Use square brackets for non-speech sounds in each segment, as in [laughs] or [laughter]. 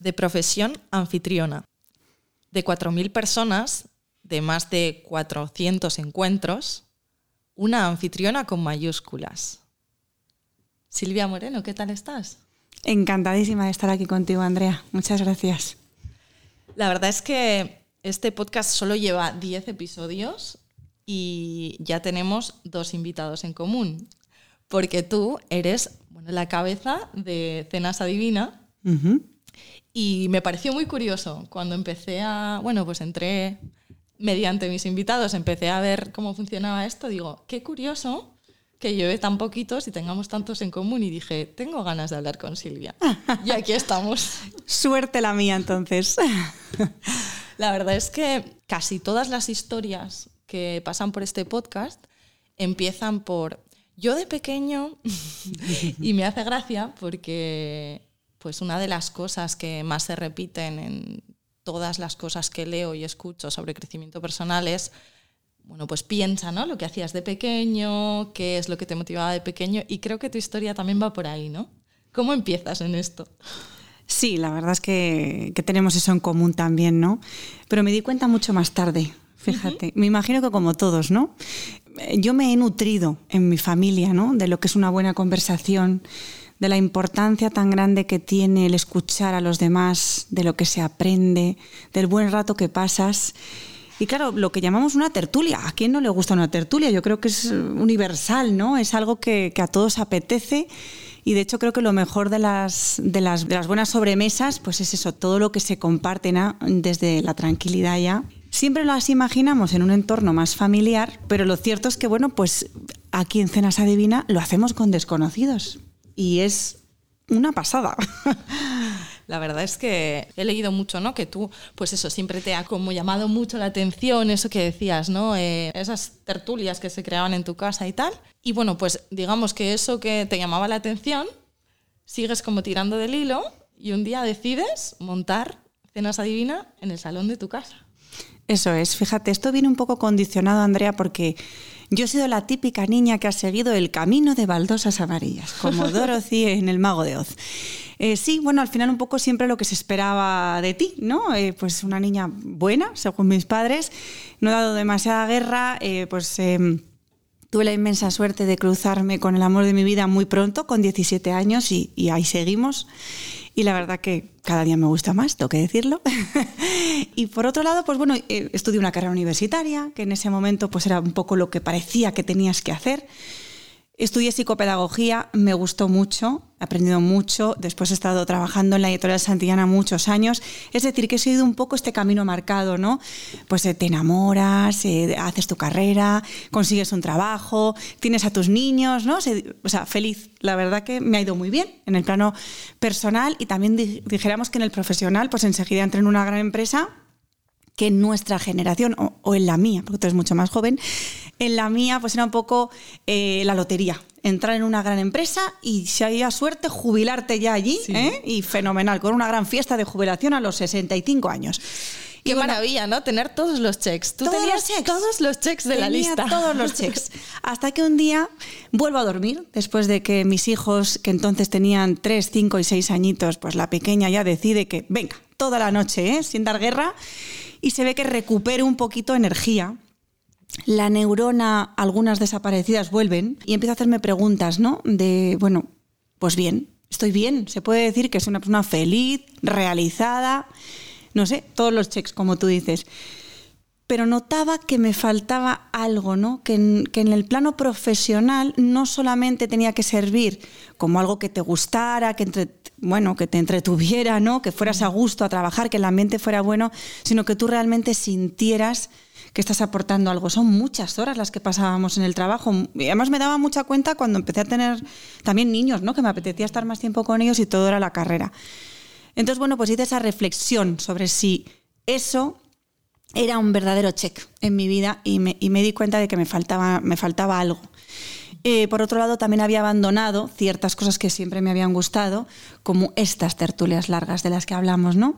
de profesión anfitriona. De 4.000 personas, de más de 400 encuentros, una anfitriona con mayúsculas. Silvia Moreno, ¿qué tal estás? Encantadísima de estar aquí contigo, Andrea. Muchas gracias. La verdad es que este podcast solo lleva 10 episodios y ya tenemos dos invitados en común, porque tú eres bueno, la cabeza de Cenas Adivina y me pareció muy curioso cuando empecé a, bueno, pues entré mediante mis invitados, empecé a ver cómo funcionaba esto, digo, qué curioso que lleve tan poquitos y tengamos tantos en común y dije, tengo ganas de hablar con Silvia. [laughs] y aquí estamos. Suerte la mía entonces. [laughs] la verdad es que casi todas las historias que pasan por este podcast empiezan por yo de pequeño [laughs] y me hace gracia porque pues una de las cosas que más se repiten en todas las cosas que leo y escucho sobre crecimiento personal es bueno, pues piensa, ¿no? Lo que hacías de pequeño, qué es lo que te motivaba de pequeño y creo que tu historia también va por ahí, ¿no? ¿Cómo empiezas en esto? Sí, la verdad es que, tenemos eso en común también, ¿no? Pero me di cuenta mucho más tarde, fíjate. Me imagino que como todos, ¿no? Yo me he nutrido en mi familia, ¿no? De lo que es una buena conversación, de la importancia tan grande que tiene el escuchar a los demás, de lo que se aprende, del buen rato que pasas. Y claro, lo que llamamos una tertulia, ¿a quién no le gusta una tertulia? Yo creo que es universal, ¿no? Es algo que, a todos apetece. Y de hecho creo que lo mejor de las, de las, de las buenas sobremesas, pues es eso, todo lo que se comparte desde la tranquilidad ya. Siempre las imaginamos en un entorno más familiar, pero lo cierto es que, bueno, pues aquí en Cenas Adivina lo hacemos con desconocidos y es una pasada. [laughs] La verdad es que he leído mucho, ¿no? Que tú, pues eso, siempre te ha como llamado mucho la atención eso que decías, ¿no? Eh, esas tertulias que se creaban en tu casa y tal. Y bueno, pues digamos que eso que te llamaba la atención, sigues como tirando del hilo y un día decides montar Cenas Adivina en el salón de tu casa. Eso es, fíjate, esto viene un poco condicionado, Andrea, porque yo he sido la típica niña que ha seguido el camino de baldosas amarillas, como [laughs] Dorothy en El Mago de Oz. Eh, sí, bueno, al final un poco siempre lo que se esperaba de ti, ¿no? Eh, pues una niña buena, según mis padres, no he dado demasiada guerra, eh, pues em, tuve la inmensa suerte de cruzarme con el amor de mi vida muy pronto, con 17 años, y, y ahí seguimos. Y la verdad que cada día me gusta más, tengo que decirlo. [laughs] y por otro lado, pues bueno, eh, estudié una carrera universitaria, que en ese momento pues era un poco lo que parecía que tenías que hacer. Estudié psicopedagogía, me gustó mucho, he aprendido mucho, después he estado trabajando en la editorial Santillana muchos años, es decir, que he seguido un poco este camino marcado, ¿no? Pues eh, te enamoras, eh, haces tu carrera, consigues un trabajo, tienes a tus niños, ¿no? o sea, feliz. La verdad que me ha ido muy bien en el plano personal y también dijéramos que en el profesional, pues enseguida entré en una gran empresa que en nuestra generación, o, en la mía, porque tú eres mucho más joven, en la mía pues era un poco eh, la lotería. Entrar en una gran empresa y si había suerte jubilarte ya allí, ¿eh? y fenomenal, con una gran fiesta de jubilación a los 65 años. Qué maravilla, ¿no? Tener todos los checks. Tú todos tenías los todos los checks de la lista. Todos los checks. Hasta que un día vuelvo a dormir, después de que mis hijos, que entonces tenían 3, 5 y 6 añitos, pues la pequeña ya decide que, venga, toda la noche, ¿eh? sin dar guerra y se ve que recupera un poquito energía. La neurona, algunas desaparecidas vuelven y empiezo a hacerme preguntas, ¿no? De, bueno, pues bien, estoy bien, se puede decir que es una persona feliz, realizada, no sé, todos los checks, como tú dices. Pero notaba que me faltaba algo, ¿no? Que en, que en el plano profesional no solamente tenía que servir como algo que te gustara, que bueno, que te entretuviera, ¿no? Que fueras a gusto a trabajar, que el ambiente fuera bueno, sino que tú realmente sintieras que estás aportando algo. Son muchas horas las que pasábamos en el trabajo. Y además me daba mucha cuenta cuando empecé a tener también niños, ¿no? Que me apetecía estar más tiempo con ellos y todo era la carrera. Entonces, bueno, pues hice esa reflexión sobre si eso era un verdadero check en mi vida y me, y me di cuenta de que me faltaba, me faltaba algo. Eh, por otro lado, también había abandonado ciertas cosas que siempre me habían gustado, como estas tertulias largas de las que hablamos, ¿no?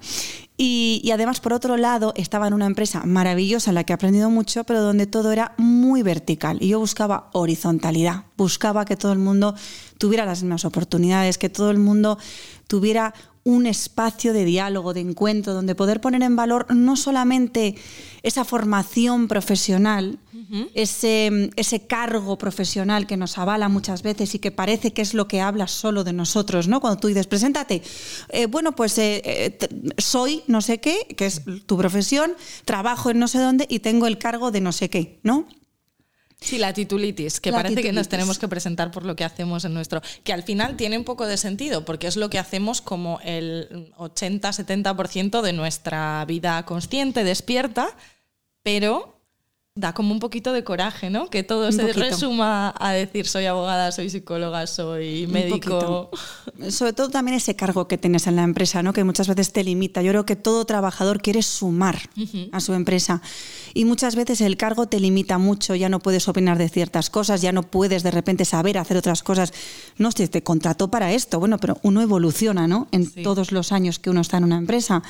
Y, además, por otro lado, estaba en una empresa maravillosa en la que he aprendido mucho, pero donde todo era muy vertical. Y yo buscaba horizontalidad, buscaba que todo el mundo tuviera las mismas oportunidades, que todo el mundo tuviera un espacio de diálogo, de encuentro, donde poder poner en valor no solamente esa formación profesional, ese, ese, cargo profesional que nos avala muchas veces y que parece que es lo que habla solo de nosotros, ¿no? Cuando tú dices, preséntate, eh, bueno, pues eh, eh, soy no sé qué, que es tu profesión, trabajo en no sé dónde y tengo el cargo de no sé qué, ¿no? Sí, la titulitis, que parece que nos tenemos que presentar por lo que hacemos en nuestro. Que al final tiene un poco de sentido, porque es lo que hacemos como el 80-70% de nuestra vida consciente, despierta, pero da como un poquito de coraje, ¿no? Que todo se resuma a decir soy abogada, soy psicóloga, soy médico. Sobre todo también ese cargo que tienes en la empresa, ¿no? Que muchas veces te limita. Yo creo que todo trabajador quiere sumar a su empresa y muchas veces el cargo te limita mucho, ya no puedes opinar de ciertas cosas, ya no puedes de repente saber hacer otras cosas. No sé, te contrató para esto, bueno, pero uno evoluciona, ¿no? En todos los años que uno está en una empresa.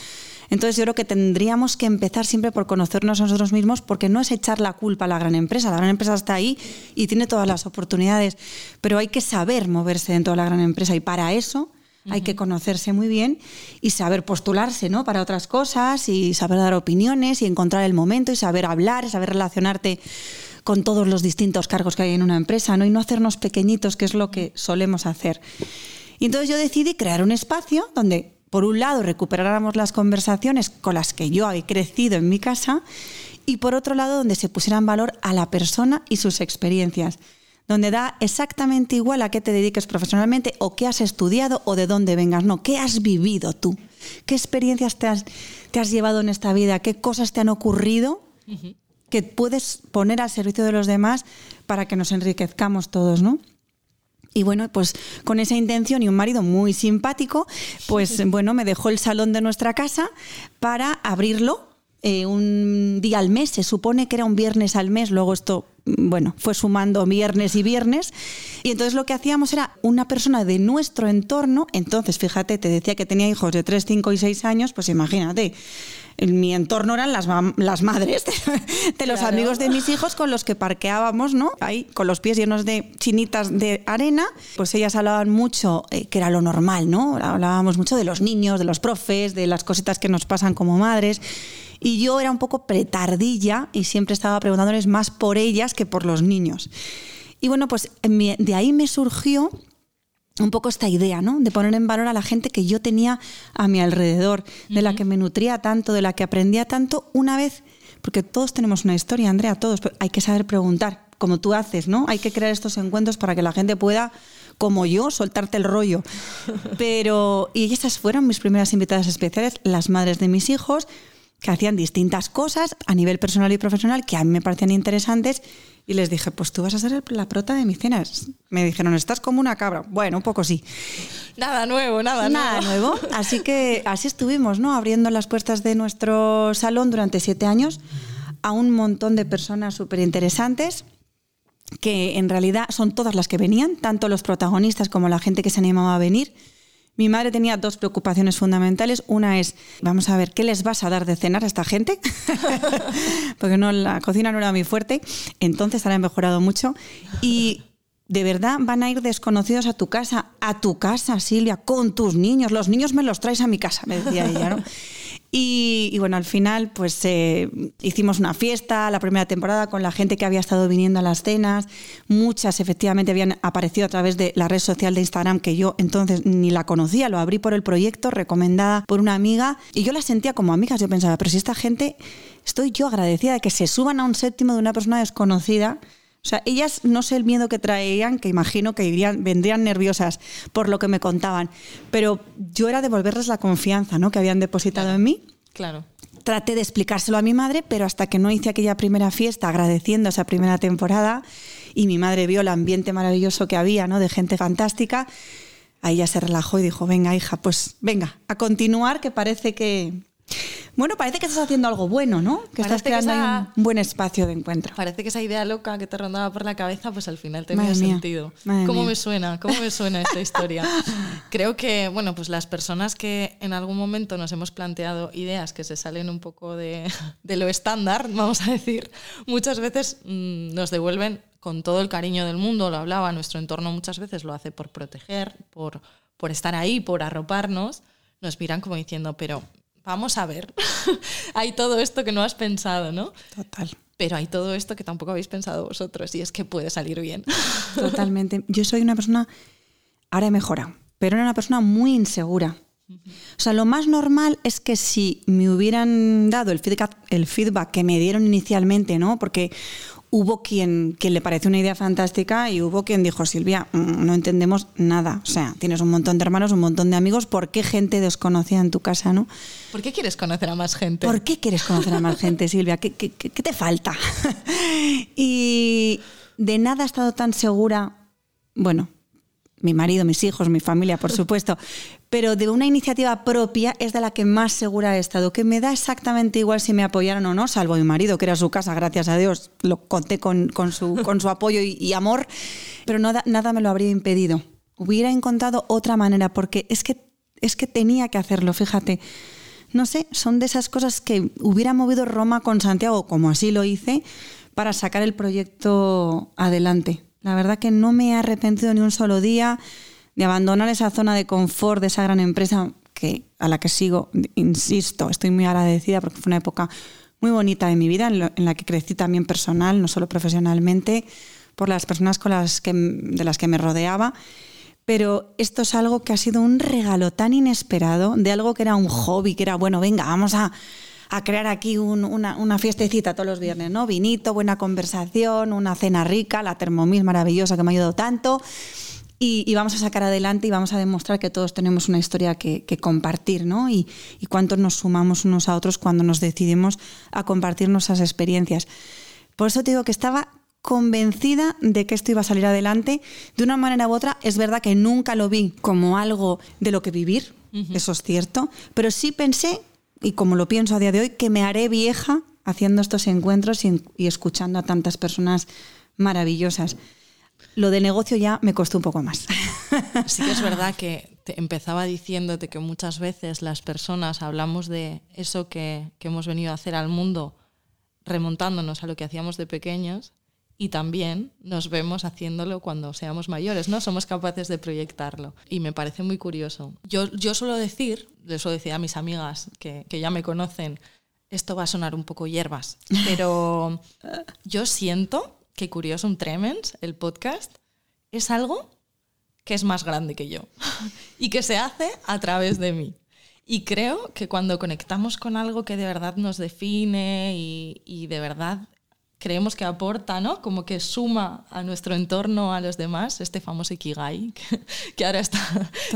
Entonces yo creo que tendríamos que empezar siempre por conocernos a nosotros mismos porque no es echar la culpa a la gran empresa. La gran empresa está ahí y tiene todas las oportunidades, pero hay que saber moverse dentro de la gran empresa y para eso hay que conocerse muy bien y saber postularse ¿no? para otras cosas y saber dar opiniones y encontrar el momento y saber hablar y saber relacionarte con todos los distintos cargos que hay en una empresa ¿no? y no hacernos pequeñitos, que es lo que solemos hacer. Y entonces yo decidí crear un espacio donde por un lado, recuperáramos las conversaciones con las que yo he crecido en mi casa y por otro lado, donde se pusiera en valor a la persona y sus experiencias, donde da exactamente igual a qué te dediques profesionalmente o qué has estudiado o de dónde vengas, no, qué has vivido tú, qué experiencias te has, te has llevado en esta vida, qué cosas te han ocurrido que puedes poner al servicio de los demás para que nos enriquezcamos todos, ¿no? Y bueno, pues con esa intención y un marido muy simpático, pues bueno, me dejó el salón de nuestra casa para abrirlo eh, un día al mes, se supone que era un viernes al mes, luego esto, bueno, fue sumando viernes y viernes, y entonces lo que hacíamos era una persona de nuestro entorno, entonces fíjate, te decía que tenía hijos de 3, 5 y 6 años, pues imagínate, en mi entorno eran las, las madres de, los amigos de mis hijos con los que parqueábamos, ¿no? Ahí, con los pies llenos de chinitas de arena, pues ellas hablaban mucho, eh, que era lo normal, ¿no? Hablábamos mucho de los niños, de los profes, de las cositas que nos pasan como madres. Y yo era un poco pretardilla y siempre estaba preguntándoles más por ellas que por los niños. Y bueno, pues de ahí me surgió un poco esta idea, ¿no? De poner en valor a la gente que yo tenía a mi alrededor, de la que me nutría tanto, de la que aprendía tanto, una vez, porque todos tenemos una historia, Andrea, todos, pero hay que saber preguntar, como tú haces, ¿no? Hay que crear estos encuentros para que la gente pueda, como yo, soltarte el rollo. [laughs] Pero, y esas fueron mis primeras invitadas especiales, las madres de mis hijos, que hacían distintas cosas a nivel personal y profesional que a mí me parecían interesantes y les dije, pues tú vas a ser la prota de mis cenas. Me dijeron, estás como una cabra. Bueno, un poco sí. Nada nuevo, nada, nada nuevo. [laughs] Así que así estuvimos, ¿no? Abriendo las puertas de nuestro salón durante siete años a un montón de personas súper interesantes que en realidad son todas las que venían, tanto los protagonistas como la gente que se animaba a venir. Mi madre tenía dos preocupaciones fundamentales. Una es, vamos a ver, ¿qué les vas a dar de cenar a esta gente? [laughs] Porque no, la cocina no era muy fuerte. Entonces ahora mejorado mucho. Y de verdad van a ir desconocidos a tu casa, a tu casa, Silvia, con tus niños. Los niños me los traes a mi casa, me decía ella. Y, bueno, al final pues eh, hicimos una fiesta la primera temporada con la gente que había estado viniendo a las cenas. Muchas efectivamente habían aparecido a través de la red social de Instagram que yo entonces ni la conocía, lo abrí por el proyecto, recomendada por una amiga y yo la sentía como amigas. Yo pensaba, pero si esta gente, estoy yo agradecida de que se suban a un séptimo de una persona desconocida. O sea, ellas no sé el miedo que traían, que imagino que irían, vendrían nerviosas por lo que me contaban, pero yo era devolverles la confianza ¿no? que habían depositado en mí. Claro. Traté de explicárselo a mi madre, pero hasta que no hice aquella primera fiesta agradeciendo esa primera temporada y mi madre vio el ambiente maravilloso que había, ¿no? de gente fantástica, ahí ya se relajó y dijo, venga hija, pues venga, a continuar, que parece que, bueno, parece que estás haciendo algo bueno, ¿no? Que estás creando un buen espacio de encuentro. Parece que esa idea loca que te rondaba por la cabeza, pues al final tenía sentido. ¿Cómo me suena? ¿Cómo me suena esta [laughs] historia? Creo que, bueno, pues las personas que en algún momento nos hemos planteado ideas que se salen un poco [laughs] de, lo estándar, vamos a decir, muchas veces mm, nos devuelven con todo el cariño del mundo, lo hablaba, nuestro entorno muchas veces lo hace por proteger, por, por estar ahí, por arroparnos nos miran como diciendo, pero vamos a ver, [laughs] hay todo esto que no has pensado, ¿no? Total. Pero hay todo esto que tampoco habéis pensado vosotros y es que puede salir bien. [laughs] Totalmente. Yo soy una persona, ahora he mejorado, pero era una persona muy insegura. O sea, lo más normal es que si me hubieran dado el feedback, el feedback que me dieron inicialmente, ¿no? Porque hubo quien, quien le pareció una idea fantástica y hubo quien dijo, Silvia, mm, no entendemos nada. O sea, tienes un montón de hermanos, un montón de amigos, ¿por qué gente desconocida en tu casa, no? ¿Por qué quieres conocer a más gente? ¿Por qué quieres conocer a más gente, Silvia? ¿Qué, qué, qué te falta? [laughs] y de nada he estado tan segura, bueno, mi marido, mis hijos, mi familia, por [laughs] supuesto, pero de una iniciativa propia es de la que más segura he estado, que me da exactamente igual si me apoyaron o no, salvo mi marido, que era su casa, gracias a Dios, lo conté con, con, su, [laughs] con su, apoyo y, y amor, pero nada, nada me lo habría impedido. Hubiera encontrado otra manera, porque es que, es que tenía que hacerlo, fíjate. No sé, son de esas cosas que hubiera movido Roma con Santiago, como así lo hice, para sacar el proyecto adelante. La verdad que no me he arrepentido ni un solo día de abandonar esa zona de confort de esa gran empresa que, a la que sigo, insisto, estoy muy agradecida porque fue una época muy bonita de mi vida en, la que crecí también personal, no solo profesionalmente, por las personas con las que, de las que me rodeaba. Pero esto es algo que ha sido un regalo tan inesperado, de algo que era un hobby, que era, bueno, venga, vamos a, a crear aquí un, una, una, fiestecita todos los viernes, ¿no? Vinito, buena conversación, una cena rica, la Thermomix maravillosa que me ha ayudado tanto. Y, y, vamos a sacar adelante y vamos a demostrar que todos tenemos una historia que, que compartir, ¿no? Y, y cuántos nos sumamos unos a otros cuando nos decidimos a compartir nuestras experiencias. Por eso te digo que estaba convencida de que esto iba a salir adelante. De una manera u otra, es verdad que nunca lo vi como algo de lo que vivir, uh -huh. eso es cierto, pero sí pensé y como lo pienso a día de hoy, que me haré vieja haciendo estos encuentros y, escuchando a tantas personas maravillosas. Lo de negocio ya me costó un poco más. [laughs] Sí que es verdad que te empezaba diciéndote que muchas veces las personas hablamos de eso que hemos venido a hacer al mundo remontándonos a lo que hacíamos de pequeños y también nos vemos haciéndolo cuando seamos mayores, ¿no? Somos capaces de proyectarlo. Y me parece muy curioso. Yo, yo suelo decir, le suelo decir a mis amigas que, que ya me conocen, esto va a sonar un poco hierbas, [laughs] pero yo siento que Curiosum Tremens, el podcast, es algo que es más grande que yo [laughs] y que se hace a través de mí. Y creo que cuando conectamos con algo que de verdad nos define y, y de verdad creemos que aporta, ¿no? Como que suma a nuestro entorno, a los demás, este famoso Ikigai, [laughs] que, que, ahora, está,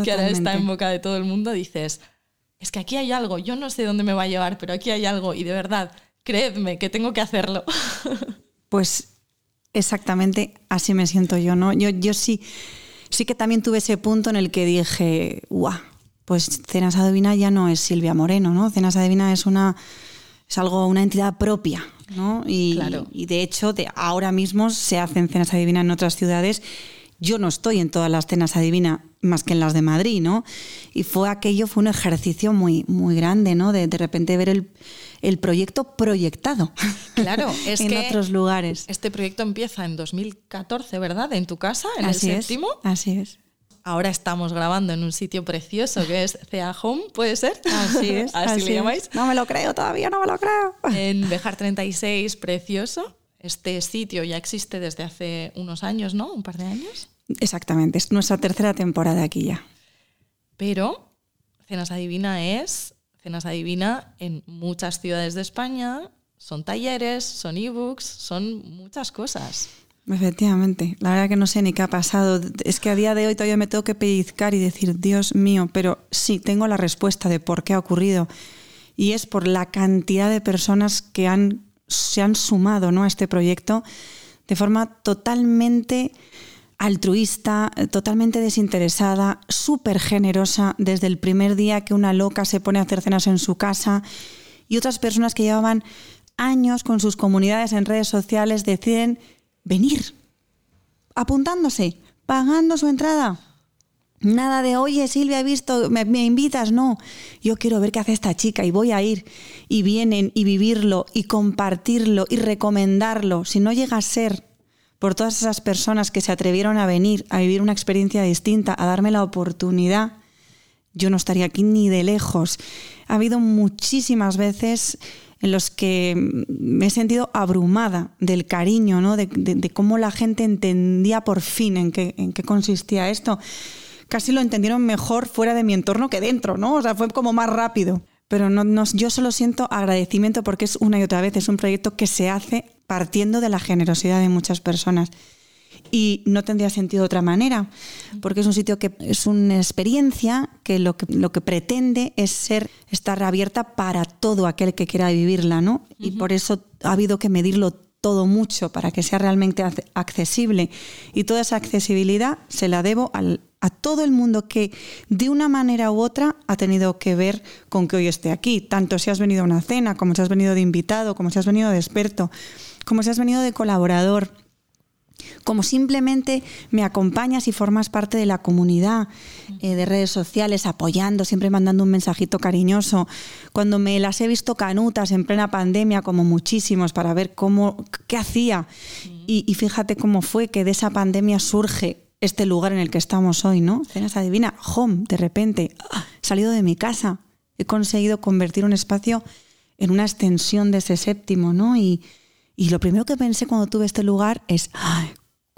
que ahora está en boca de todo el mundo, dices, es que aquí hay algo, yo no sé dónde me va a llevar, pero aquí hay algo y de verdad, creedme que tengo que hacerlo. [laughs] Pues exactamente así me siento yo, ¿no? Yo, yo sí, sí que también tuve ese punto en el que dije, guau, pues Cenas Adivina ya no es Silvia Moreno, ¿no? Cenas Adivina es una es algo, una entidad propia, ¿no? Y, claro. y de hecho, de ahora mismo se hacen cenas adivina en otras ciudades. Yo no estoy en todas las cenas adivina más que en las de Madrid, ¿no? Y fue aquello, fue un ejercicio muy, muy grande, ¿no? De de repente ver el, el proyecto proyectado. [laughs] Claro, es en que otros lugares. Este proyecto empieza en 2014, ¿verdad? En tu casa, en así el séptimo. Es, así es. Ahora estamos grabando en un sitio precioso que es Cea Home, ¿puede ser? Así es. así, [laughs] así le llamáis. Es. No me lo creo todavía, no me lo creo. En Bejar 36, precioso. Este sitio ya existe desde hace unos años, ¿no? Un par de años. Exactamente, es nuestra tercera temporada aquí ya. Pero Cenas Adivina es Cenas Adivina en muchas ciudades de España. Son talleres, son ebooks, son muchas cosas. Efectivamente, la verdad que no sé ni qué ha pasado. Es que a día de hoy todavía me tengo que pellizcar y decir, Dios mío, pero sí, tengo la respuesta de por qué ha ocurrido. Y es por la cantidad de personas que han, se han sumado ¿no? a este proyecto de forma totalmente altruista, totalmente desinteresada, súper generosa, desde el primer día que una loca se pone a hacer cenas en su casa y otras personas que llevaban años con sus comunidades en redes sociales deciden venir, apuntándose, pagando su entrada. Nada de, oye Silvia, he visto, me, me, invitas, no. Yo quiero ver qué hace esta chica y voy a ir. Y vienen y vivirlo y compartirlo y recomendarlo. Si no llega a ser por todas esas personas que se atrevieron a venir, a vivir una experiencia distinta, a darme la oportunidad, yo no estaría aquí ni de lejos. Ha habido muchísimas veces en los que me he sentido abrumada del cariño, ¿no? de, cómo la gente entendía por fin en qué, consistía esto. Casi lo entendieron mejor fuera de mi entorno que dentro, ¿no? O sea, fue como más rápido. Pero no, yo solo siento agradecimiento porque es una y otra vez, es un proyecto que se hace partiendo de la generosidad de muchas personas y no tendría sentido de otra manera, porque es un sitio que es una experiencia que lo que, lo que pretende es ser, estar abierta para todo aquel que quiera vivirla, ¿no? Y por eso ha habido que medirlo todo mucho para que sea realmente accesible. Y toda esa accesibilidad se la debo a todo el mundo que de una manera u otra ha tenido que ver con que hoy esté aquí, tanto si has venido a una cena, como si has venido de invitado, como si has venido de experto, como si has venido de colaborador como simplemente me acompañas y formas parte de la comunidad eh, de redes sociales, apoyando, siempre mandando un mensajito cariñoso. Cuando me las he visto canutas en plena pandemia, como muchísimos, para ver cómo, qué hacía. Y, fíjate cómo fue que de esa pandemia surge este lugar en el que estamos hoy, ¿no? Cenas Adivina, home, de repente, ¡ah! salido de mi casa, he conseguido convertir un espacio en una extensión de ese séptimo, ¿no? Y, y lo primero que pensé cuando tuve este lugar es,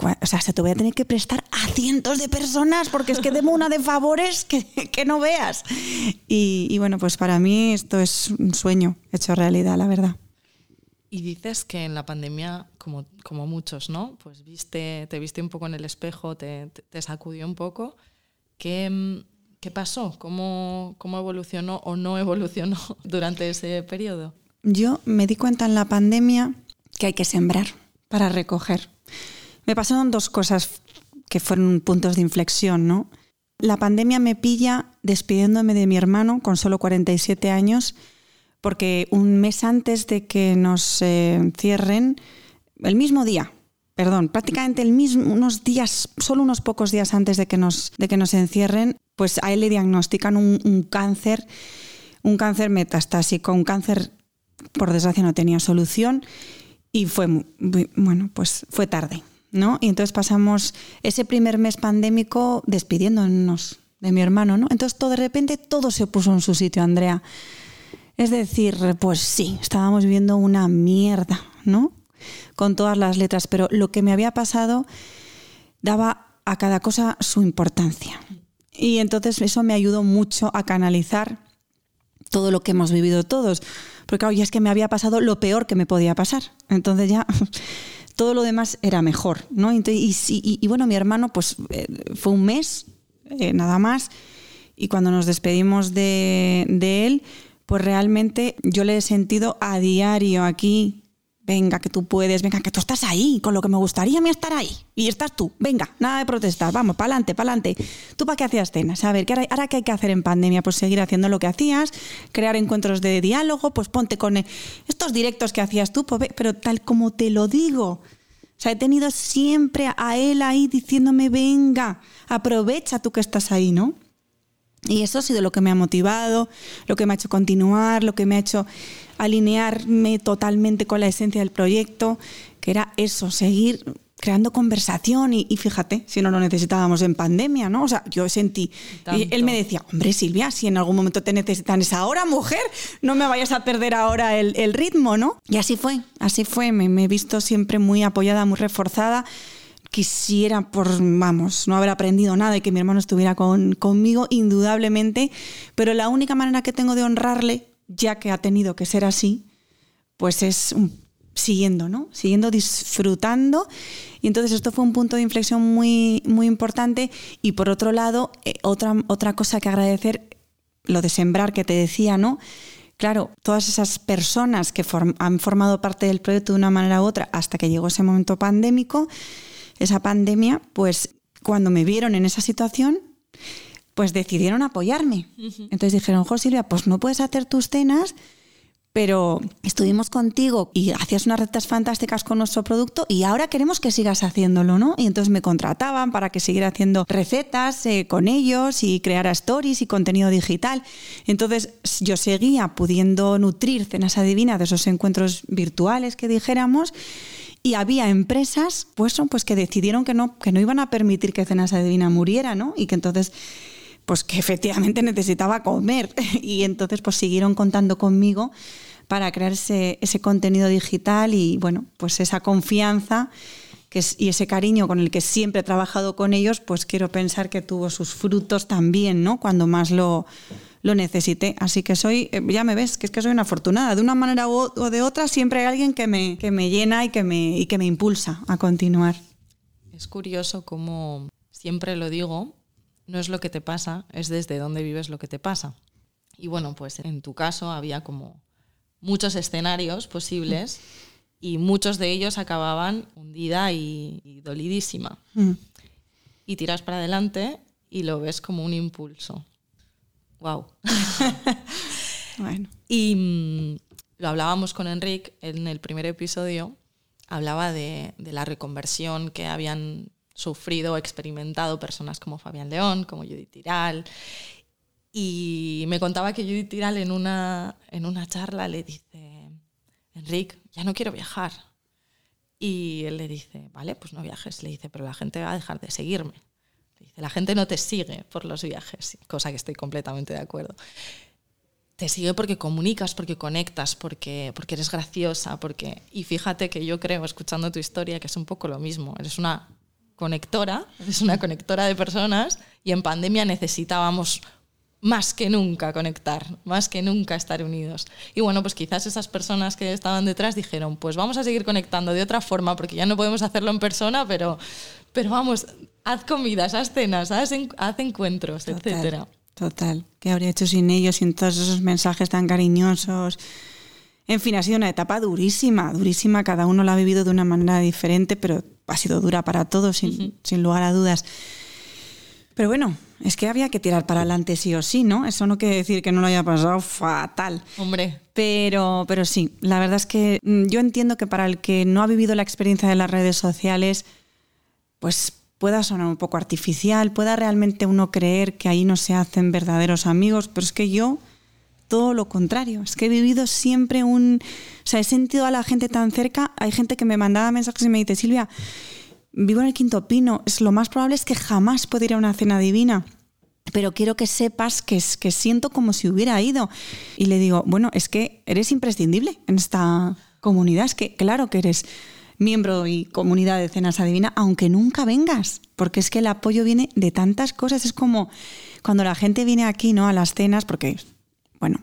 o sea, se te voy a tener que prestar a cientos de personas porque es que debo una de favores que, que no veas. Y, bueno, pues para mí esto es un sueño hecho realidad, la verdad. Y dices que en la pandemia, como, como muchos, ¿no? Pues viste, te viste un poco en el espejo, te, te, sacudió un poco. ¿Qué, ¿Qué pasó? ¿Cómo, ¿Cómo evolucionó o no evolucionó [laughs] durante ese periodo? Yo me di cuenta en la pandemia que hay que sembrar para recoger. Me pasaron dos cosas que fueron puntos de inflexión, ¿no? La pandemia me pilla despidiéndome de mi hermano con solo 47 años, porque un mes antes de que nos eh, cierren, el mismo día, perdón, prácticamente el mismo, unos días, solo unos pocos días antes de que nos, de que nos encierren, pues a él le diagnostican un, un cáncer, un cáncer metastásico, un cáncer, por desgracia, no tenía solución y fue, bueno, pues fue tarde, ¿no? Y entonces pasamos ese primer mes pandémico despidiéndonos de mi hermano, ¿no? Entonces todo de repente todo se puso en su sitio, Andrea. Es decir, pues sí, estábamos viviendo una mierda, ¿no? Con todas las letras, pero lo que me había pasado daba a cada cosa su importancia. Y entonces eso me ayudó mucho a canalizar todo lo que hemos vivido todos. Porque claro, ya es que me había pasado lo peor que me podía pasar. Entonces ya [laughs] todo lo demás era mejor, ¿no? y, bueno, mi hermano pues eh, fue un mes, eh, nada más, y cuando nos despedimos de, de él, pues realmente yo le he sentido a diario aquí venga, que tú puedes, venga, que tú estás ahí, con lo que me gustaría a mí estar ahí. Y estás tú, venga, nada de protestar, vamos, para adelante. ¿Tú para qué hacías cenas? A ver, ¿qué ahora, qué hay que hacer en pandemia? Pues seguir haciendo lo que hacías, crear encuentros de diálogo, pues ponte con estos directos que hacías tú, pues pero tal como te lo digo. O sea, he tenido siempre a él ahí diciéndome, venga, aprovecha tú que estás ahí, ¿no? Y eso ha sido lo que me ha motivado, lo que me ha hecho continuar, lo que me ha hecho alinearme totalmente con la esencia del proyecto, que era eso, seguir creando conversación y, fíjate, si no lo necesitábamos en pandemia, ¿no? O sea, yo sentí, y él me decía, hombre Silvia, si en algún momento te necesitan esa hora, mujer, no me vayas a perder ahora el, ritmo, ¿no? Y así fue, así fue, me, me, he visto siempre muy apoyada, muy reforzada quisiera, por, vamos, no haber aprendido nada y que mi hermano estuviera con, conmigo, indudablemente, pero la única manera que tengo de honrarle, ya que ha tenido que ser así, pues es siguiendo, ¿no? Siguiendo disfrutando. Y entonces esto fue un punto de inflexión muy, muy importante. Y por otro lado, eh, otra, otra cosa que agradecer, lo de sembrar que te decía, ¿no? Claro, todas esas personas que han formado parte del proyecto de una manera u otra hasta que llegó ese momento pandémico, esa pandemia, pues cuando me vieron en esa situación, pues decidieron apoyarme. Entonces dijeron, José Silvia, pues no puedes hacer tus cenas, pero estuvimos contigo y hacías unas recetas fantásticas con nuestro producto y ahora queremos que sigas haciéndolo, ¿no? Y entonces me contrataban para que siguiera haciendo recetas eh, con ellos y creara stories y contenido digital. Entonces yo seguía pudiendo nutrir cenas adivinas de esos encuentros virtuales que dijéramos y había empresas pues, pues que decidieron que no, que no iban a permitir que Cenas Adivina muriera, ¿no? Y que entonces pues que efectivamente [laughs] necesitaba comer. Y entonces pues siguieron contando conmigo para crear ese, ese contenido digital y bueno, pues esa confianza que es, y ese cariño con el que siempre he trabajado con ellos, pues quiero pensar que tuvo sus frutos también, ¿no? Cuando más lo, lo necesité. Así que soy, eh, ya me ves, que es que soy una afortunada. De una manera o de otra siempre hay alguien que me, que me llena y que me, y que me impulsa a continuar. Es curioso cómo siempre lo digo, no es lo que te pasa, es desde dónde vives lo que te pasa. Y bueno, pues en tu caso había como muchos escenarios posibles y muchos de ellos acababan hundida y, dolidísima. Mm. Y tiras para adelante y lo ves como un impulso. ¡Wow! [laughs] bueno. Y mm, lo hablábamos con Enrique en el primer episodio, hablaba de, de la reconversión que habían sufrido o experimentado personas como Fabián León, como Judith Tiral. Y me contaba que Judith Tiral en una, en una charla le dice, Enrique, ya no quiero viajar. Y él le dice, vale, pues no viajes. Le dice, pero la gente va a dejar de seguirme. Dice, la gente no te sigue por los viajes, cosa que estoy completamente de acuerdo. Te sigue porque comunicas, porque conectas, porque, porque eres graciosa, porque... Y fíjate que yo creo, escuchando tu historia, que es un poco lo mismo. Eres una conectora, eres una conectora de personas y en pandemia necesitábamos más que nunca conectar, más que nunca estar unidos. Y bueno, pues quizás esas personas que estaban detrás dijeron, pues vamos a seguir conectando de otra forma, porque ya no podemos hacerlo en persona, pero, pero vamos, haz comidas, haz cenas, haz, encuentros, etc. etcétera. Total, ¿qué habría hecho sin ellos, sin todos esos mensajes tan cariñosos? En fin, ha sido una etapa durísima, durísima, cada uno la ha vivido de una manera diferente, pero ha sido dura para todos, sin, sin lugar a dudas. Pero bueno, es que había que tirar para adelante sí o sí, ¿no? Eso no quiere decir que no lo haya pasado fatal. Hombre. Pero, pero sí, la verdad es que mm, yo entiendo que para el que no ha vivido la experiencia de las redes sociales, pues pueda sonar un poco artificial, pueda realmente uno creer que ahí no se hacen verdaderos amigos, pero es que yo todo lo contrario, es que he vivido siempre un... O sea, he sentido a la gente tan cerca, hay gente que me mandaba mensajes y me dice, Silvia, vivo en el Quinto Pino, es, lo más probable es que jamás pueda ir a una cena divina pero quiero que sepas que, que siento como si hubiera ido. Y le digo, bueno, es que eres imprescindible en esta comunidad, es que claro que eres miembro y comunidad de Cenas Adivina, aunque nunca vengas, porque es que el apoyo viene de tantas cosas, es como cuando la gente viene aquí, ¿no? A las cenas, porque, bueno,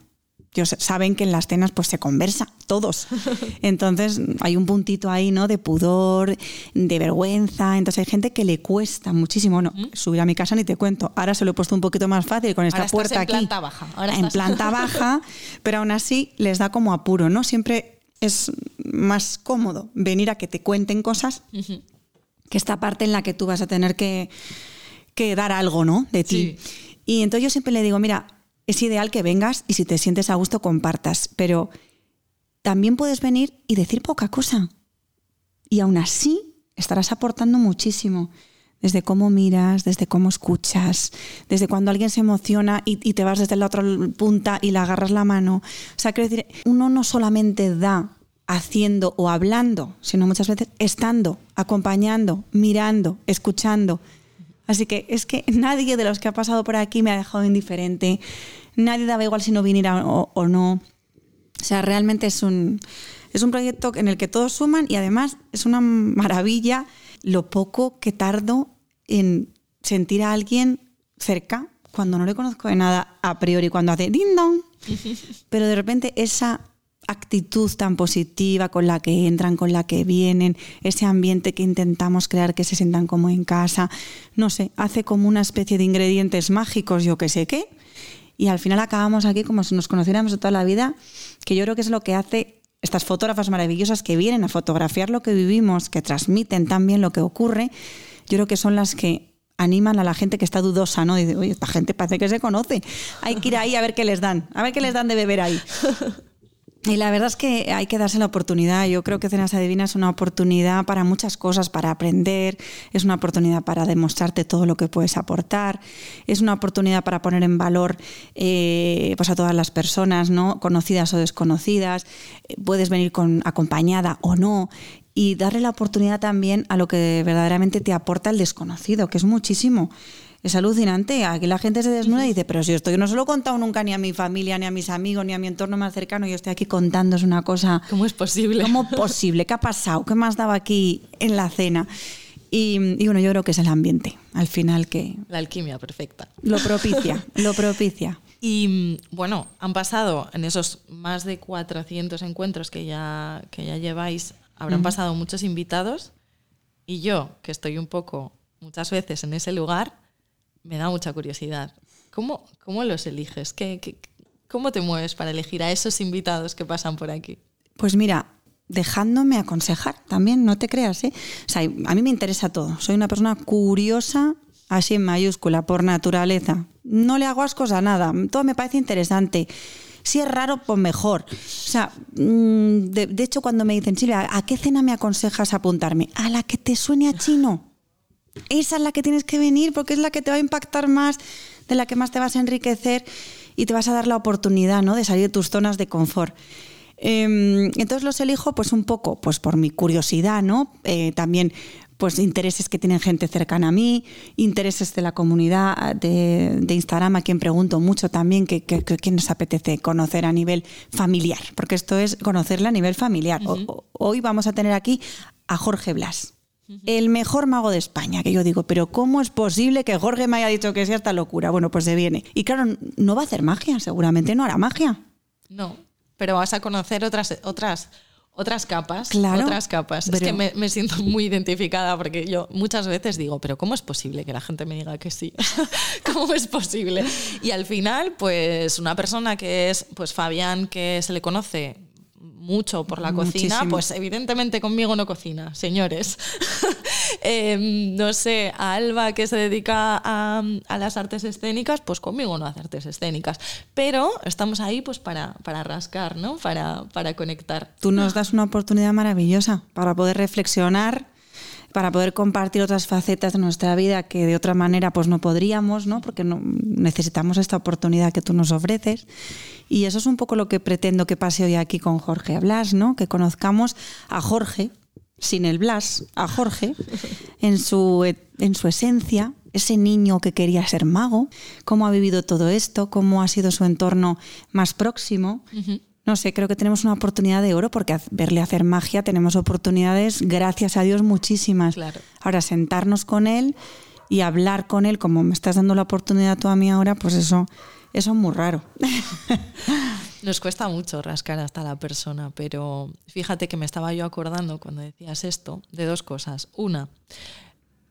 saben que en las cenas pues se conversa, todos. [laughs] Entonces hay un puntito ahí, ¿no? De pudor, de vergüenza. Entonces hay gente que le cuesta muchísimo. No, subir a mi casa ni te cuento. Ahora se lo he puesto un poquito más fácil con esta puerta aquí. En planta baja. en planta baja, [laughs] pero aún así les da como apuro, ¿no? Siempre es más cómodo venir a que te cuenten cosas que esta parte en la que tú vas a tener que, dar algo, ¿no? De ti. Y entonces yo siempre le digo, mira, es ideal que vengas y si te sientes a gusto compartas, pero también puedes venir y decir poca cosa. Y aún así estarás aportando muchísimo. Desde cómo miras, desde cómo escuchas, desde cuando alguien se emociona y, te vas desde la otra punta y le agarras la mano. O sea, quiero decir, uno no solamente da haciendo o hablando, sino muchas veces estando, acompañando, mirando, escuchando. Así que es que [laughs] nadie de los que ha pasado por aquí me ha dejado indiferente. Nadie daba igual si no viniera o, no. O sea, realmente es un, es un proyecto en el que todos suman y además es una maravilla lo poco que tardo en sentir a alguien cerca cuando no le conozco de nada a priori, cuando hace ding dong. [laughs] Pero de repente esa actitud tan positiva con la que entran, con la que vienen, ese ambiente que intentamos crear que se sientan como en casa, no sé, hace como una especie de ingredientes mágicos, yo que sé qué, y al final acabamos aquí como si nos conociéramos de toda la vida, que yo creo que es lo que hace estas fotógrafas maravillosas que vienen a fotografiar lo que vivimos, que transmiten también lo que ocurre, yo creo que son las que animan a la gente que está dudosa, ¿no? Dice, oye, esta gente parece que se conoce. Hay que ir ahí a ver qué les dan, a ver qué les dan de beber ahí. [laughs] Y la verdad es que hay que darse la oportunidad. Yo creo que Cenas Adivinas es una oportunidad para muchas cosas, para aprender, es una oportunidad para demostrarte todo lo que puedes aportar, es una oportunidad para poner en valor eh, pues a todas las personas, ¿no? conocidas o desconocidas. Puedes venir con, acompañada o no y darle la oportunidad también a lo que verdaderamente te aporta el desconocido, que es muchísimo. Es alucinante. Aquí la gente se desnuda y dice, pero si esto yo no se lo he contado nunca ni a mi familia, ni a mis amigos, ni a mi entorno más cercano, yo estoy aquí contándos una cosa. ¿Cómo es posible? ¿Cómo es posible? ¿Qué ha pasado? ¿Qué más daba aquí en la cena? Y, y, bueno, yo creo que es el ambiente, al final que... La alquimia perfecta. Lo propicia, lo propicia. Y bueno, han pasado en esos más de 400 encuentros que ya, que ya lleváis, habrán pasado muchos invitados y yo, que estoy un poco muchas veces en ese lugar, me da mucha curiosidad. ¿Cómo, cómo los eliges? ¿Qué, cómo te mueves para elegir a esos invitados que pasan por aquí? Pues mira, dejándome aconsejar también, no te creas, ¿eh? O sea, a mí me interesa todo. Soy una persona curiosa, así en mayúscula, por naturaleza. No le hago ascos a nada, todo me parece interesante. Si es raro, pues mejor. O sea, mm, de, de hecho, cuando me dicen, Silvia, ¿a qué cena me aconsejas apuntarme? A la que te suene a chino. Esa es la que tienes que venir porque es la que te va a impactar más, de la que más te vas a enriquecer y te vas a dar la oportunidad ¿no? de salir de tus zonas de confort. Eh, entonces los elijo pues un poco pues por mi curiosidad, ¿no? Eh, también pues intereses que tienen gente cercana a mí, intereses de la comunidad de, de Instagram, a quien pregunto mucho también que, que, que, nos apetece conocer a nivel familiar, porque esto es conocerla a nivel familiar. Uh -huh. Hoy vamos a tener aquí a Jorge Blas. El mejor mago de España, que yo digo, pero ¿cómo es posible que Jorge me haya dicho que sea esta locura? Bueno, pues se viene. Y claro, no va a hacer magia, seguramente no hará magia. No, pero vas a conocer otras, otras, otras capas. Claro, otras capas. Pero... Es que me, me, siento muy identificada porque yo muchas veces digo, pero ¿cómo es posible que la gente me diga que sí? [laughs] ¿Cómo es posible? Y al final, pues una persona que es pues Fabián, que se le conoce mucho por la Muchísimo. cocina, pues evidentemente conmigo no cocina, señores. [laughs] eh, no sé, a Alba que se dedica a, a, las artes escénicas, pues conmigo no hace artes escénicas. Pero estamos ahí pues para, para rascar, ¿no? Para, para conectar. Tú nos das una oportunidad maravillosa para poder reflexionar para poder compartir otras facetas de nuestra vida que de otra manera pues no podríamos, ¿no? porque necesitamos esta oportunidad que tú nos ofreces. Y eso es un poco lo que pretendo que pase hoy aquí con Jorge Blas, ¿no? que conozcamos a Jorge, sin el Blas, a Jorge, en su, en su esencia, ese niño que quería ser mago, cómo ha vivido todo esto, cómo ha sido su entorno más próximo. No sé, creo que tenemos una oportunidad de oro porque verle hacer magia tenemos oportunidades, gracias a Dios, muchísimas. Claro. Ahora, sentarnos con él y hablar con él, como me estás dando la oportunidad tú a mí ahora, pues eso, eso es muy raro. [laughs] Nos cuesta mucho rascar hasta la persona, pero fíjate que me estaba yo acordando cuando decías esto de dos cosas. Una,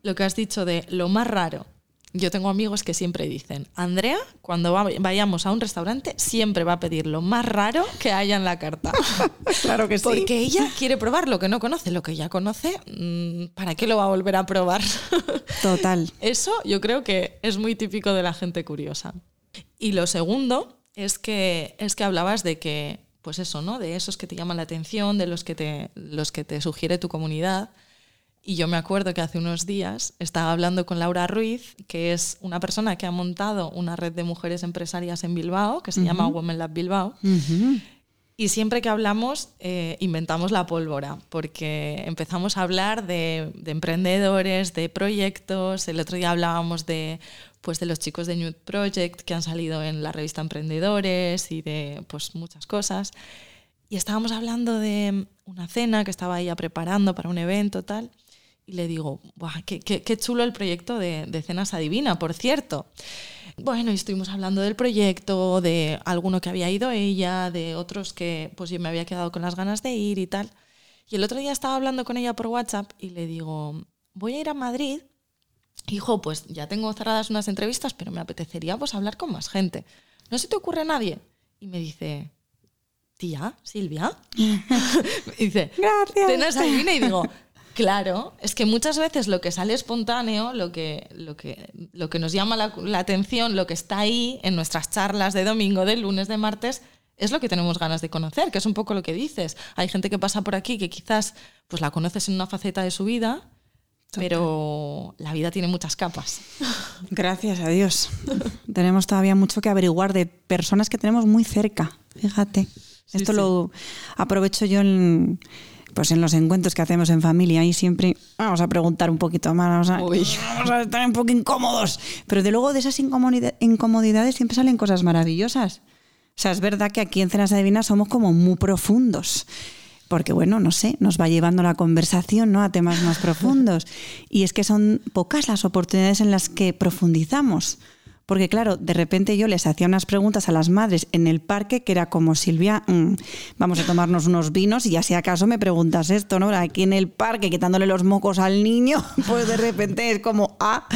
lo que has dicho de lo más raro yo tengo amigos que siempre dicen, Andrea, cuando vayamos a un restaurante, siempre va a pedir lo más raro que haya en la carta. [laughs] claro que sí. Porque ella quiere probar lo que no conoce, lo que ya conoce, mm, ¿para qué lo va a volver a probar? [laughs] Total. Eso yo creo que es muy típico de la gente curiosa. Y lo segundo es que, es que hablabas de que, pues eso, ¿no? De esos que te llaman la atención, de los que te, los que te sugiere tu comunidad. Y yo me acuerdo que hace unos días estaba hablando con Laura Ruiz, que es una persona que ha montado una red de mujeres empresarias en Bilbao, que se uh -huh. llama Women Lab Bilbao. Uh -huh. Y siempre que hablamos, eh, inventamos la pólvora, porque empezamos a hablar de, de, emprendedores, de proyectos. El otro día hablábamos de, pues, de los chicos de New Project que han salido en la revista Emprendedores y de pues, muchas cosas. Y estábamos hablando de una cena que estaba ella preparando para un evento, tal y le digo, qué, qué, qué, chulo el proyecto de, de, Cenas Adivina, por cierto. Bueno, y estuvimos hablando del proyecto, de alguno que había ido ella, de otros que pues yo me había quedado con las ganas de ir y tal. Y el otro día estaba hablando con ella por WhatsApp y le digo, voy a ir a Madrid. Hijo, pues ya tengo cerradas unas entrevistas, pero me apetecería pues hablar con más gente. ¿No se te ocurre nadie? Y me dice, tía, Silvia. [laughs] [laughs] me dice, gracias. Cenas Adivina y digo, Claro, es que muchas veces lo que sale espontáneo, lo que, lo que, lo que nos llama la, la, atención, lo que está ahí en nuestras charlas de domingo, de lunes, de martes, es lo que tenemos ganas de conocer, que es un poco lo que dices. Hay gente que pasa por aquí que quizás pues, la conoces en una faceta de su vida, pero la vida tiene muchas capas. Gracias a Dios. tenemos todavía mucho que averiguar de personas que tenemos muy cerca, fíjate. Sí, Esto sí. lo aprovecho yo en pues en los encuentros que hacemos en familia, ahí siempre vamos a preguntar un poquito más, vamos a, vamos a estar un poco incómodos. Pero de luego de esas incomodidades, incomodidades siempre salen cosas maravillosas. O sea, es verdad que aquí en Cenas Adivinas somos como muy profundos porque bueno, no sé, nos va llevando la conversación ¿no? a temas más profundos. Y es que son pocas las oportunidades en las que profundizamos. Porque claro, de repente yo les hacía unas preguntas a las madres en el parque que era como, Silvia, mm, vamos a tomarnos unos vinos y ya si acaso me preguntas esto, ¿no? Aquí en el parque quitándole los mocos al niño, [laughs] pues de repente es como, ah,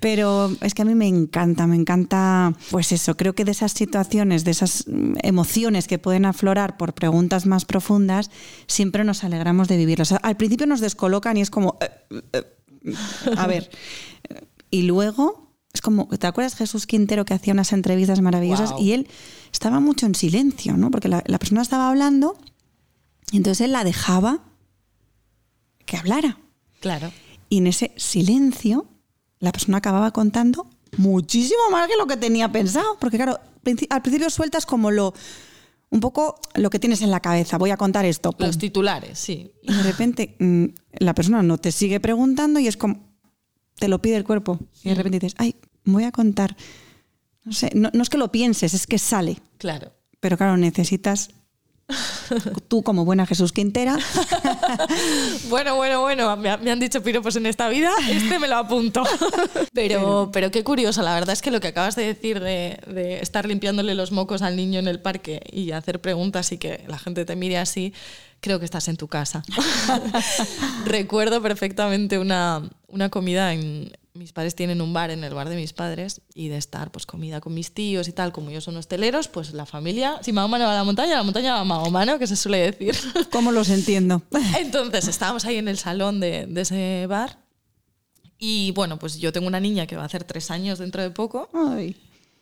pero es que a mí me encanta, me encanta, pues eso, creo que de esas situaciones, de esas mm, emociones que pueden aflorar por preguntas más profundas, siempre nos alegramos de vivirlas. al principio nos descolocan y es como, eh, eh, a ver, y luego es como, ¿te acuerdas Jesús Quintero que hacía unas entrevistas maravillosas y él estaba mucho en silencio, ¿no? Porque la, persona estaba hablando y entonces él la dejaba que hablara. Claro. Y en ese silencio la persona acababa contando muchísimo más que lo que tenía pensado. Porque claro, al principio sueltas como lo un poco lo que tienes en la cabeza. Voy a contar esto. Los titulares, sí. Y de repente mm, la persona no te sigue preguntando y es como, te lo pide el cuerpo. Y de repente dices, ay, voy a contar. No sé, no, es que lo pienses, es que sale. Claro. Pero claro, necesitas [laughs] tú como buena Jesús Quintera. [laughs] bueno, bueno, bueno, me, han dicho piropos en esta vida, este me lo apunto. [laughs] pero, pero qué curioso, la verdad es que lo que acabas de decir de, de, estar limpiándole los mocos al niño en el parque y hacer preguntas y que la gente te mire así, creo que estás en tu casa. [laughs] Recuerdo perfectamente una, una comida en, mis padres tienen un bar en el bar de mis padres y de estar pues comida con mis tíos y tal, como ellos son hosteleros, pues la familia, si Mahoma no va a la montaña, la montaña va a Mahoma, ¿no? Que se suele decir. [laughs] ¿Cómo los entiendo? [laughs] Entonces estábamos ahí en el salón de, de, ese bar y bueno, pues yo tengo una niña que va a hacer tres años dentro de poco. Ay.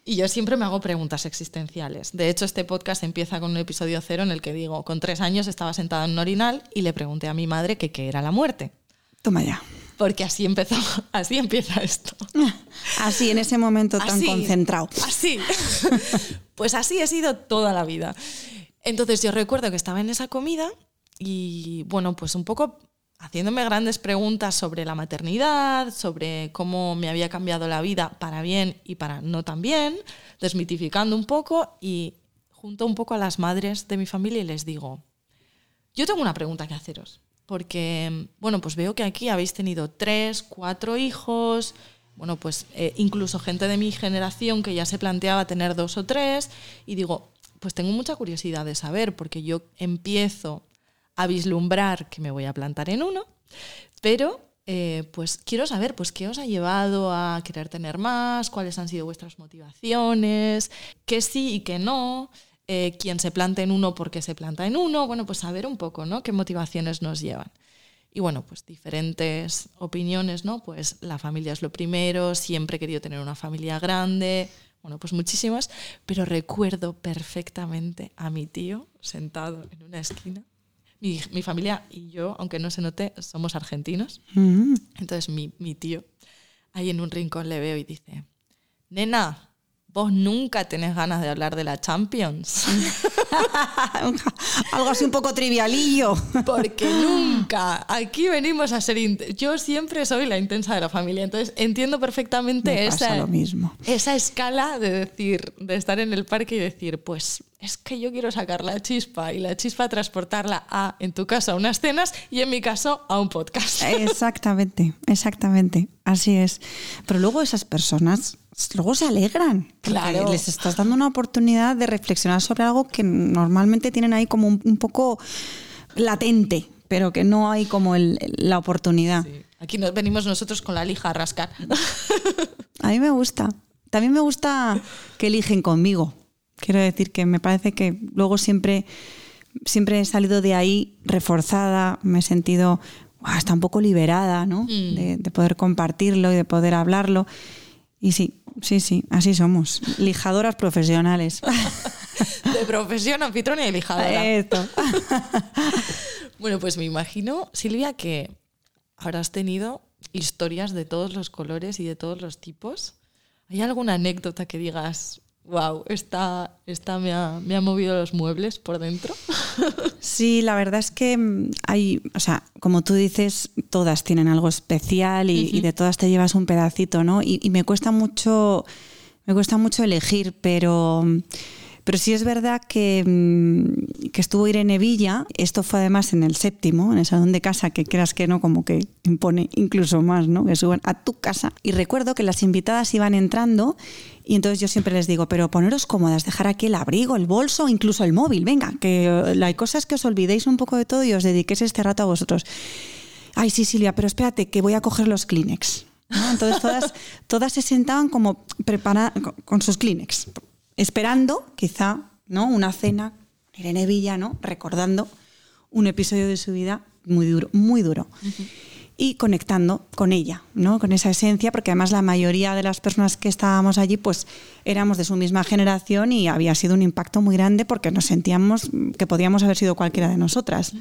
Y yo siempre me hago preguntas existenciales. De hecho, este podcast empieza con un episodio cero en el que digo, con tres años estaba sentada en un orinal y le pregunté a mi madre que qué era la muerte. Toma ya porque así empezó, [laughs] así empieza esto. Así, en ese momento tan concentrado. Así. [laughs] Pues así he sido toda la vida. Entonces yo recuerdo que estaba en esa comida y bueno, pues un poco haciéndome grandes preguntas sobre la maternidad, sobre cómo me había cambiado la vida para bien y para no tan bien, desmitificando un poco y junto un poco a las madres de mi familia y les digo, yo tengo una pregunta que haceros porque, bueno, pues veo que aquí habéis tenido tres, cuatro hijos, bueno, pues eh, incluso gente de mi generación que ya se planteaba tener dos o tres, y digo, pues tengo mucha curiosidad de saber, porque yo empiezo a vislumbrar que me voy a plantar en uno, pero eh, pues quiero saber, pues qué os ha llevado a querer tener más, cuáles han sido vuestras motivaciones, qué sí y qué no. Eh, quién se planta en uno, por qué se planta en uno, bueno, pues saber un poco, ¿no? Qué motivaciones nos llevan. Y bueno, pues diferentes opiniones, ¿no? Pues la familia es lo primero, siempre he querido tener una familia grande, bueno, pues muchísimas, pero recuerdo perfectamente a mi tío sentado en una esquina. Mi, familia y yo, aunque no se note, somos argentinos. Mm. Entonces mi, mi tío, ahí en un rincón le veo y dice, nena, vos nunca tenés ganas de hablar de la Champions. [laughs] Algo así un poco trivialillo. Porque nunca. Aquí venimos a ser. Yo siempre soy la intensa de la familia, entonces entiendo perfectamente esa, lo mismo. esa escala de decir, de estar en el parque y decir, pues es que yo quiero sacar la chispa y la chispa transportarla a, en tu caso, a unas cenas y en mi caso, a un podcast. [laughs] Exactamente, exactamente. Así es. Pero luego esas personas luego se alegran. Claro. Les estás dando una oportunidad de reflexionar sobre algo que normalmente tienen ahí como un, poco latente, pero que no hay como la oportunidad. Aquí nos venimos nosotros con la lija a rascar. [laughs] A mí me gusta. También me gusta que eligen conmigo. Quiero decir que me parece que luego siempre, siempre he salido de ahí reforzada, me he sentido hasta un poco liberada, ¿no? Mm. De, de poder compartirlo y de poder hablarlo. Y sí, sí, sí, así somos. Lijadoras profesionales. [laughs] De profesión, anfitriona y lijadora. Esto. [laughs] Bueno, pues me imagino, Silvia, que habrás tenido historias de todos los colores y de todos los tipos. ¿Hay alguna anécdota que digas, wow, esta, esta me, ha, me ha movido los muebles por dentro. [laughs] Sí, la verdad es que mm, hay, o sea, como tú dices, todas tienen algo especial y, y de todas te llevas un pedacito, ¿no? Y, y, me cuesta mucho, me cuesta mucho elegir, pero pero sí es verdad que, mm, que, estuvo Irene Villa, esto fue además en el séptimo, en el salón de casa, que creas que no, como que impone incluso más, ¿no? Que suban a tu casa. Y recuerdo que las invitadas iban entrando y entonces yo siempre les digo, pero poneros cómodas, dejar aquí el abrigo, el bolso, incluso el móvil, venga, que hay cosas que os olvidéis un poco de todo y os dediquéis este rato a vosotros. Ay, sí, Silvia, pero espérate, que voy a coger los Kleenex. Entonces todas, todas se sentaban como preparadas con sus Kleenex esperando quizá ¿no? una cena, Irene Villa, ¿no? recordando un episodio de su vida muy duro, muy duro. Y conectando con ella, ¿no? con esa esencia, porque además la mayoría de las personas que estábamos allí, pues éramos de su misma generación y había sido un impacto muy grande porque nos sentíamos que podíamos haber sido cualquiera de nosotras.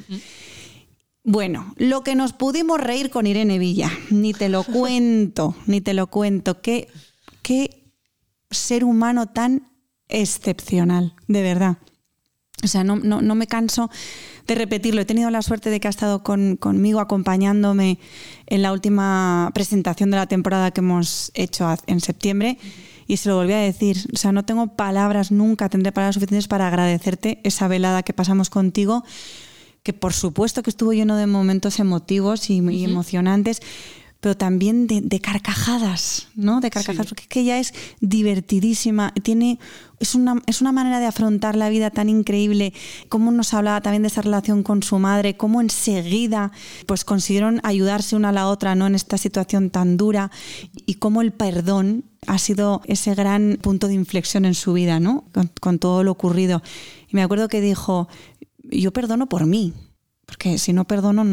Bueno, lo que nos pudimos reír con Irene Villa, ni te lo [laughs] cuento, ni te lo cuento. Qué, qué ser humano tan excepcional, de verdad. O sea, no, no, me canso de repetirlo. He tenido la suerte de que ha estado conmigo acompañándome en la última presentación de la temporada que hemos hecho en septiembre y se lo volví a decir. O sea, no tengo palabras, nunca tendré palabras suficientes para agradecerte esa velada que pasamos contigo, que por supuesto que estuvo lleno de momentos emotivos y, emocionantes, pero también de, carcajadas, ¿no? De carcajadas, porque es que ella es divertidísima, tiene, es una, es una manera de afrontar la vida tan increíble, cómo nos hablaba también de esa relación con su madre, cómo enseguida pues consiguieron ayudarse una a la otra, ¿no? En esta situación tan dura, y cómo el perdón ha sido ese gran punto de inflexión en su vida, ¿no? Con, con todo lo ocurrido. Y me acuerdo que dijo, yo perdono por mí, porque si no perdono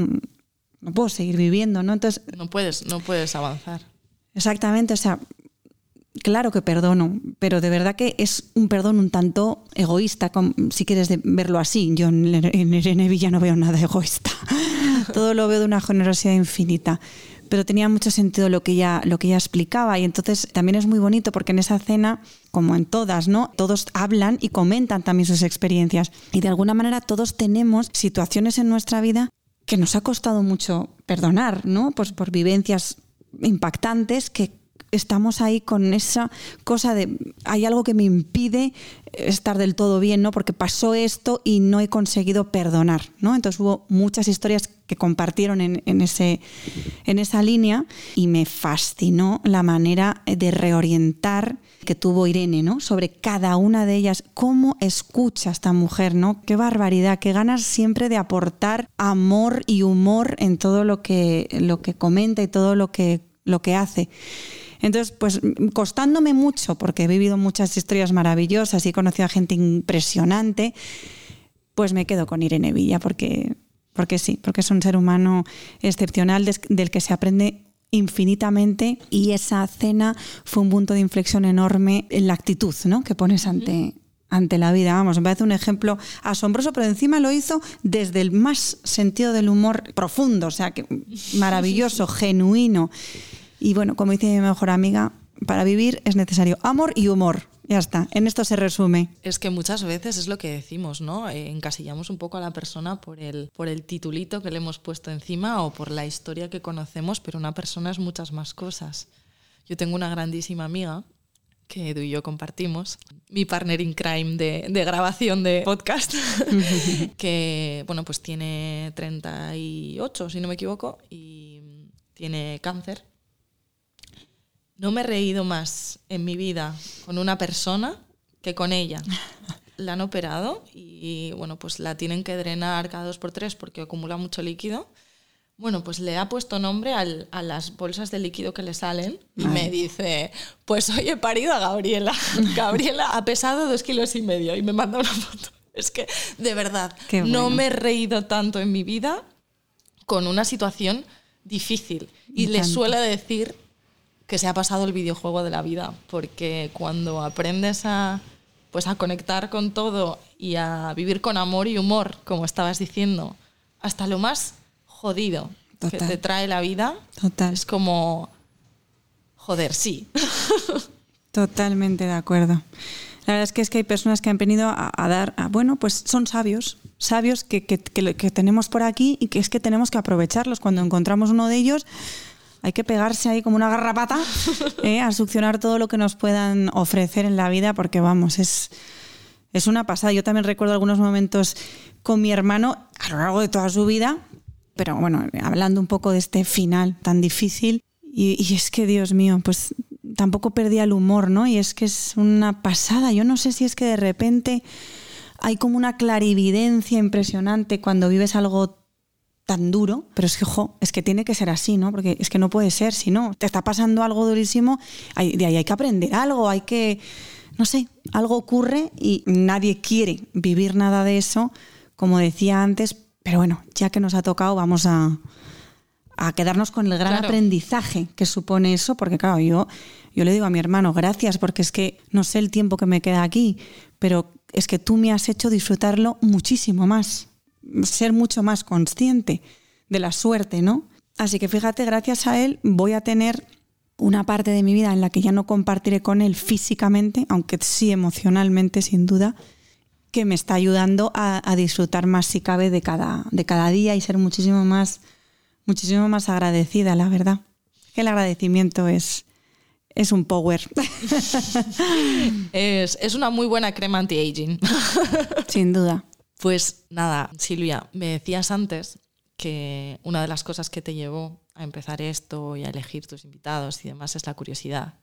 no puedo seguir viviendo, ¿no? Entonces... No puedes, no puedes avanzar. Exactamente, o sea, claro que perdono, pero de verdad que es un perdón un tanto egoísta, si quieres verlo así. Yo en Irene Villa no veo nada [laughs] egoísta. Todo lo veo de una generosidad infinita. Pero tenía mucho sentido lo que ella, lo que ella explicaba. Y entonces también es muy bonito porque en esa cena, como en todas, ¿no? Todos hablan y comentan también sus experiencias. Y de alguna manera todos tenemos situaciones en nuestra vida que nos ha costado mucho perdonar, ¿no? Pues por vivencias impactantes que estamos ahí con esa cosa de hay algo que me impide estar del todo bien, ¿no? Porque pasó esto y no he conseguido perdonar, ¿no? Entonces hubo muchas historias que compartieron en, en, ese, en esa línea y me fascinó la manera de reorientar que tuvo Irene, ¿no? Sobre cada una de ellas, cómo escucha esta mujer, ¿no? Qué barbaridad, qué ganas siempre de aportar amor y humor en todo lo que, lo que comenta y todo lo que, lo que hace. Entonces, pues costándome mucho, porque he vivido muchas historias maravillosas y he conocido a gente impresionante, pues me quedo con Irene Villa, porque, porque sí, porque es un ser humano excepcional del que se aprende infinitamente y esa cena fue un punto de inflexión enorme en la actitud ¿no? que pones ante, ante la vida. Vamos, me parece un ejemplo asombroso, pero encima lo hizo desde el más sentido del humor profundo, o sea, que [laughs] maravilloso, genuino. Y bueno, como dice mi mejor amiga, para vivir es necesario amor y humor. Ya está, en esto se resume. Es que muchas veces es lo que decimos, ¿no? Eh, encasillamos un poco a la persona por el, por el titulito que le hemos puesto encima o por la historia que conocemos, pero una persona es muchas más cosas. Yo tengo una grandísima amiga que tú y yo compartimos, mi partner in crime de, de grabación de podcast, [laughs] que bueno, pues tiene 38, si no me equivoco, y tiene cáncer no me he reído más en mi vida con una persona que con ella. [laughs] La han operado y bueno, pues la tienen que drenar cada dos por tres porque acumula mucho líquido. Bueno, pues le ha puesto nombre a las bolsas de líquido que le salen y me dice, pues hoy he parido a Gabriela. [laughs] Gabriela ha pesado dos kilos y medio y me manda una foto. Es que, de verdad, no me he reído tanto en mi vida con una situación difícil. Y le suele decir que se ha pasado el videojuego de la vida, porque cuando aprendes a, pues a conectar con todo y a vivir con amor y humor, como estabas diciendo, hasta lo más jodido que te trae la vida, es como, joder, sí. [laughs] Totalmente de acuerdo. La verdad es que, es que hay personas que han venido a, a dar, a- bueno, pues son sabios, sabios que, que- que- que tenemos por aquí y que es que tenemos que aprovecharlos. Cuando encontramos uno de ellos, hay que pegarse ahí como una garrapata [laughs] ¿eh? a succionar todo lo que nos puedan ofrecer en la vida, porque vamos, es, es una pasada. Yo también recuerdo algunos momentos con mi hermano a lo largo de toda su vida, pero bueno, hablando un poco de este final tan difícil. Y, y es que, Dios mío, pues tampoco perdía el humor, ¿no? Y es que es una pasada. Yo no sé si es que de repente hay como una clarividencia impresionante cuando vives algo tan duro, pero es que, jo, es que tiene que ser así, ¿no? Porque es que no puede ser, si no, te está pasando algo durísimo, hay- de ahí hay que aprender algo, hay que, no sé, algo ocurre y nadie quiere vivir nada de eso, como decía antes, pero bueno, ya que nos ha tocado, vamos a, a quedarnos con el gran Claro. aprendizaje que supone eso, porque claro, yo, yo le digo a mi hermano, gracias, porque es que no sé el tiempo que me queda aquí, pero es que tú me has hecho disfrutarlo muchísimo más, ser mucho más consciente de la suerte, ¿no? Así que fíjate, gracias a él voy a tener una parte de mi vida en la que ya no compartiré con él físicamente, aunque sí emocionalmente, sin duda, que me está ayudando a, a disfrutar más, si cabe, de cada, de cada día y ser muchísimo más, muchísimo más agradecida, la verdad. Que el agradecimiento es, es un power, [laughs] Es, es una muy buena crema anti-aging. sin duda. Pues nada, Silvia, me decías antes que una de las cosas que te llevó a empezar esto y a elegir tus invitados y demás es la curiosidad.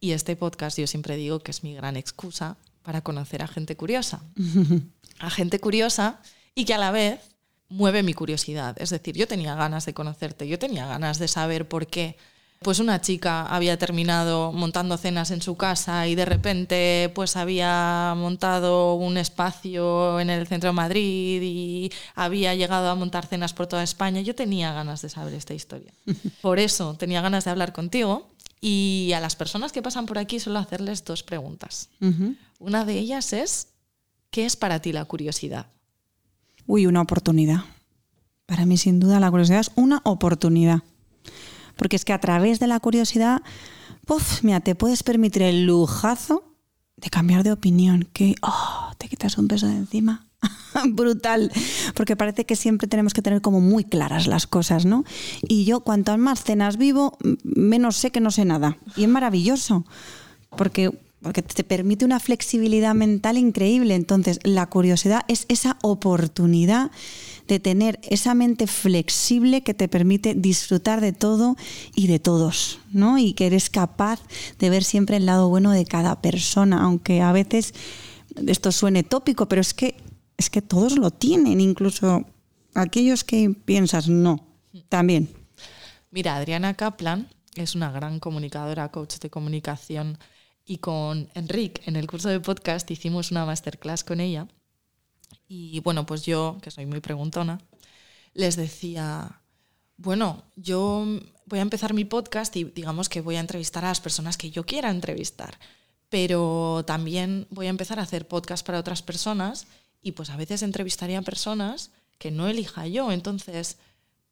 Y este podcast yo siempre digo que es mi gran excusa para conocer a gente curiosa. [laughs] A gente curiosa y que a la vez mueve mi curiosidad. Es decir, yo tenía ganas de conocerte, yo tenía ganas de saber por qué pues una chica había terminado montando cenas en su casa y de repente pues había montado un espacio en el centro de Madrid y había llegado a montar cenas por toda España. Yo tenía ganas de saber esta historia. [laughs] Por eso tenía ganas de hablar contigo y a las personas que pasan por aquí suelo hacerles dos preguntas. Una de ellas es, ¿qué es para ti la curiosidad? Uy, una oportunidad. Para mí, sin duda, la curiosidad es una oportunidad. Porque es que a través de la curiosidad, puf, mira, te puedes permitir el lujazo de cambiar de opinión. Que, oh, te quitas un peso de encima. [laughs] Brutal. Porque parece que siempre tenemos que tener como muy claras las cosas, ¿no? Y yo, cuanto más cenas vivo, menos sé que no sé nada. Y es maravilloso. Porque porque te permite una flexibilidad mental increíble. Entonces, la curiosidad es esa oportunidad de tener esa mente flexible que te permite disfrutar de todo y de todos, ¿no? Y que eres capaz de ver siempre el lado bueno de cada persona, aunque a veces esto suene tópico, pero es que es que todos lo tienen, incluso aquellos que piensas no, también. Mira, Adriana Kaplan es una gran comunicadora, coach de comunicación y con Enric en el curso de podcast hicimos una masterclass con ella y bueno, pues yo, que soy muy preguntona, les decía, bueno, yo voy a empezar mi podcast y digamos que voy a entrevistar a las personas que yo quiera entrevistar, pero también voy a empezar a hacer podcast para otras personas y pues a veces entrevistaría a personas que no elija yo, entonces,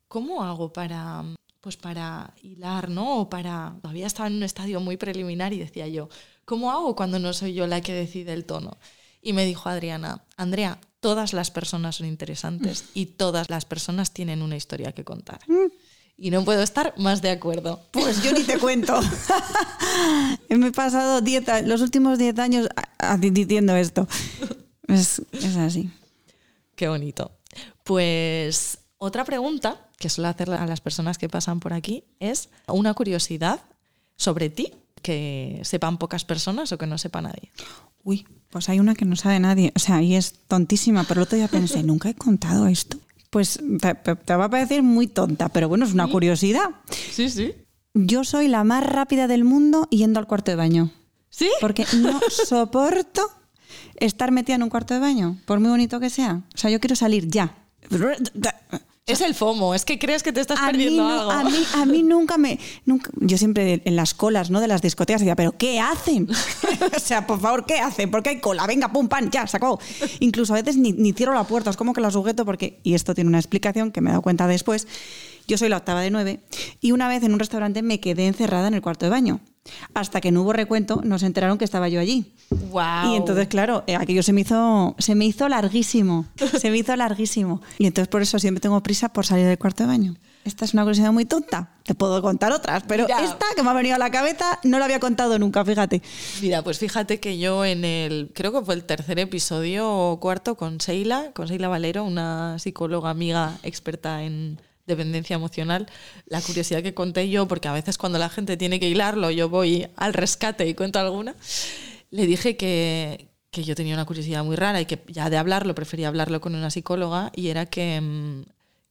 ¿cómo hago para pues para hilar, ¿no? O para todavía estaba en un estadio muy preliminar y decía yo, ¿cómo hago cuando no soy yo la que decide el tono? Y me dijo Adriana, Andrea, todas las personas son interesantes y todas las personas tienen una historia que contar. Y no puedo estar más de acuerdo. Pues yo ni te [laughs] cuento. [laughs] Me he pasado diez los últimos 10 años diciendo esto. Es, es así. Qué bonito. Pues otra pregunta que suelo hacer a las personas que pasan por aquí es una curiosidad sobre ti que sepan pocas personas o que no sepa nadie. Uy, pues hay una que no sabe nadie. O sea, y es tontísima, pero el otro día pensé, nunca he contado esto. Pues te, va a parecer muy tonta, pero bueno, es una curiosidad. Sí, sí. Yo soy la más rápida del mundo yendo al cuarto de baño. ¿Sí? Porque no [laughs] soporto estar metida en un cuarto de baño, por muy bonito que sea. O sea, yo quiero salir ya. Es el FOMO, es que crees que te estás A mí, perdiendo no- algo. a, mí, a mí nunca me... Nunca, yo siempre en las colas ¿no? de las discotecas decía, ¿pero qué hacen? [laughs] o sea, por favor, ¿qué hacen? ¿Por qué hay cola? Venga, pum, pan, ya, sacó. Incluso a veces ni, ni cierro la puerta, es como que la sujeto porque... Y esto tiene una explicación que me he dado cuenta después. Yo soy la octava de nueve y una vez en un restaurante me quedé encerrada en el cuarto de baño. Hasta que no hubo recuento, nos enteraron que estaba yo allí. Wow. Y entonces, claro, eh, aquello se me hizo, se me hizo larguísimo. [laughs] Se me hizo larguísimo. Y entonces por eso siempre tengo prisa por salir del cuarto de baño. Esta es una curiosidad muy tonta. Te puedo contar otras, pero Mira. esta que me ha venido a la cabeza no la había contado nunca, fíjate. Mira, pues fíjate que yo en el, creo que fue el tercer episodio o cuarto con Sheila, con Sheila Valero, una psicóloga amiga experta en dependencia emocional, la curiosidad que conté yo, porque a veces cuando la gente tiene que hilarlo, yo voy al rescate y cuento alguna, le dije que, que yo tenía una curiosidad muy rara y que ya de hablarlo prefería hablarlo con una psicóloga y era que, mm,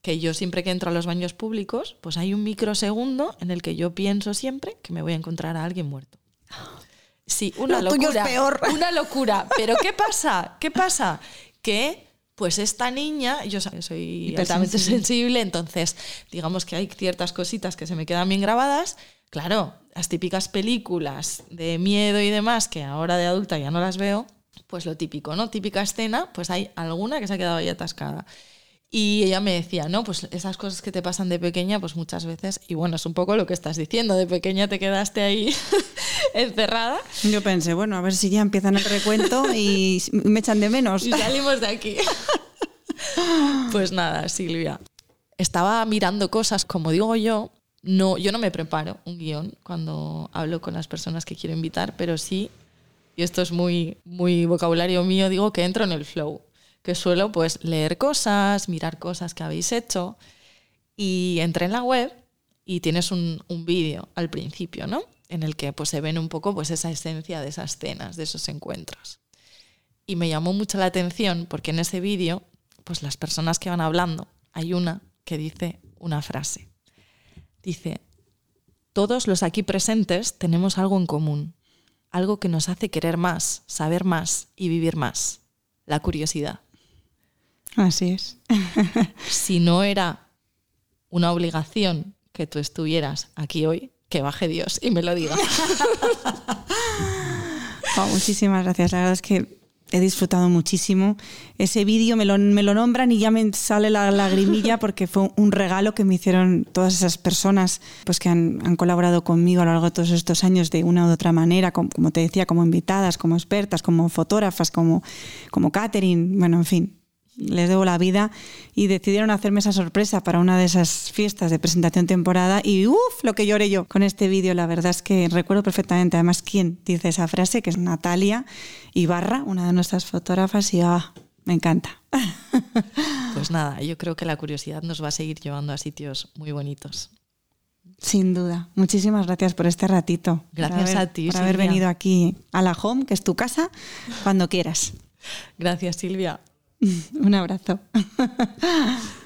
que yo siempre que entro a los baños públicos, pues hay un microsegundo en el que yo pienso siempre que me voy a encontrar a alguien muerto. Sí, una Lo tuyo locura. es peor. Una locura. Pero ¿qué pasa? ¿Qué pasa? Que pues esta niña, yo so- soy altamente sensible, entonces digamos que hay ciertas cositas que se me quedan bien grabadas. Claro, las típicas películas de miedo y demás, que ahora de adulta ya no las veo, pues lo típico, ¿no? Típica escena, pues hay alguna que se ha quedado ahí atascada. Y ella me decía, no, pues esas cosas que te pasan de pequeña, pues muchas veces, y bueno, es un poco lo que estás diciendo, de pequeña te quedaste ahí [laughs] encerrada Yo pensé, bueno, a ver si ya empiezan el recuento y [laughs] me echan de menos. y salimos de aquí. [laughs] Pues nada, Silvia. Estaba mirando cosas, como digo yo, no, yo no me preparo un guion cuando hablo con las personas que quiero invitar, pero sí, y esto es muy, muy vocabulario mío, digo que entro en el flow, que suelo pues leer cosas, mirar cosas que habéis hecho, y entré en la web y tienes un, un vídeo al principio, ¿no? En el que pues se ven un poco pues esa esencia de esas cenas, de esos encuentros. Y me llamó mucho la atención porque en ese vídeo, pues las personas que van hablando, hay una que dice una frase. Dice, todos los aquí presentes tenemos algo en común, algo que nos hace querer más, saber más y vivir más, la curiosidad. Así es. [laughs] Si no era una obligación que tú estuvieras aquí hoy, que baje Dios y me lo diga. [laughs] Muchísimas gracias. La verdad es que he disfrutado muchísimo. Ese vídeo me lo, me lo nombran y ya me sale la lagrimilla [laughs] porque fue un regalo que me hicieron todas esas personas pues, que han, han colaborado conmigo a lo largo de todos estos años de una u otra manera, como, como te decía, como invitadas, como expertas, como fotógrafas, como, como catering, bueno, en fin. Les debo la vida y decidieron hacerme esa sorpresa para una de esas fiestas de presentación temporada y uff, lo que lloré yo con este vídeo, la verdad es que recuerdo perfectamente además quién dice esa frase, que es Natalia Ibarra, una de nuestras fotógrafas y ah, me encanta. [laughs] Pues nada, yo creo que la curiosidad nos va a seguir llevando a sitios muy bonitos. Sin duda. Muchísimas gracias por este ratito. Gracias haber- a ti, Por haber venido aquí a la home, que es tu casa, cuando quieras. Gracias, Silvia. [laughs] Un abrazo. [laughs]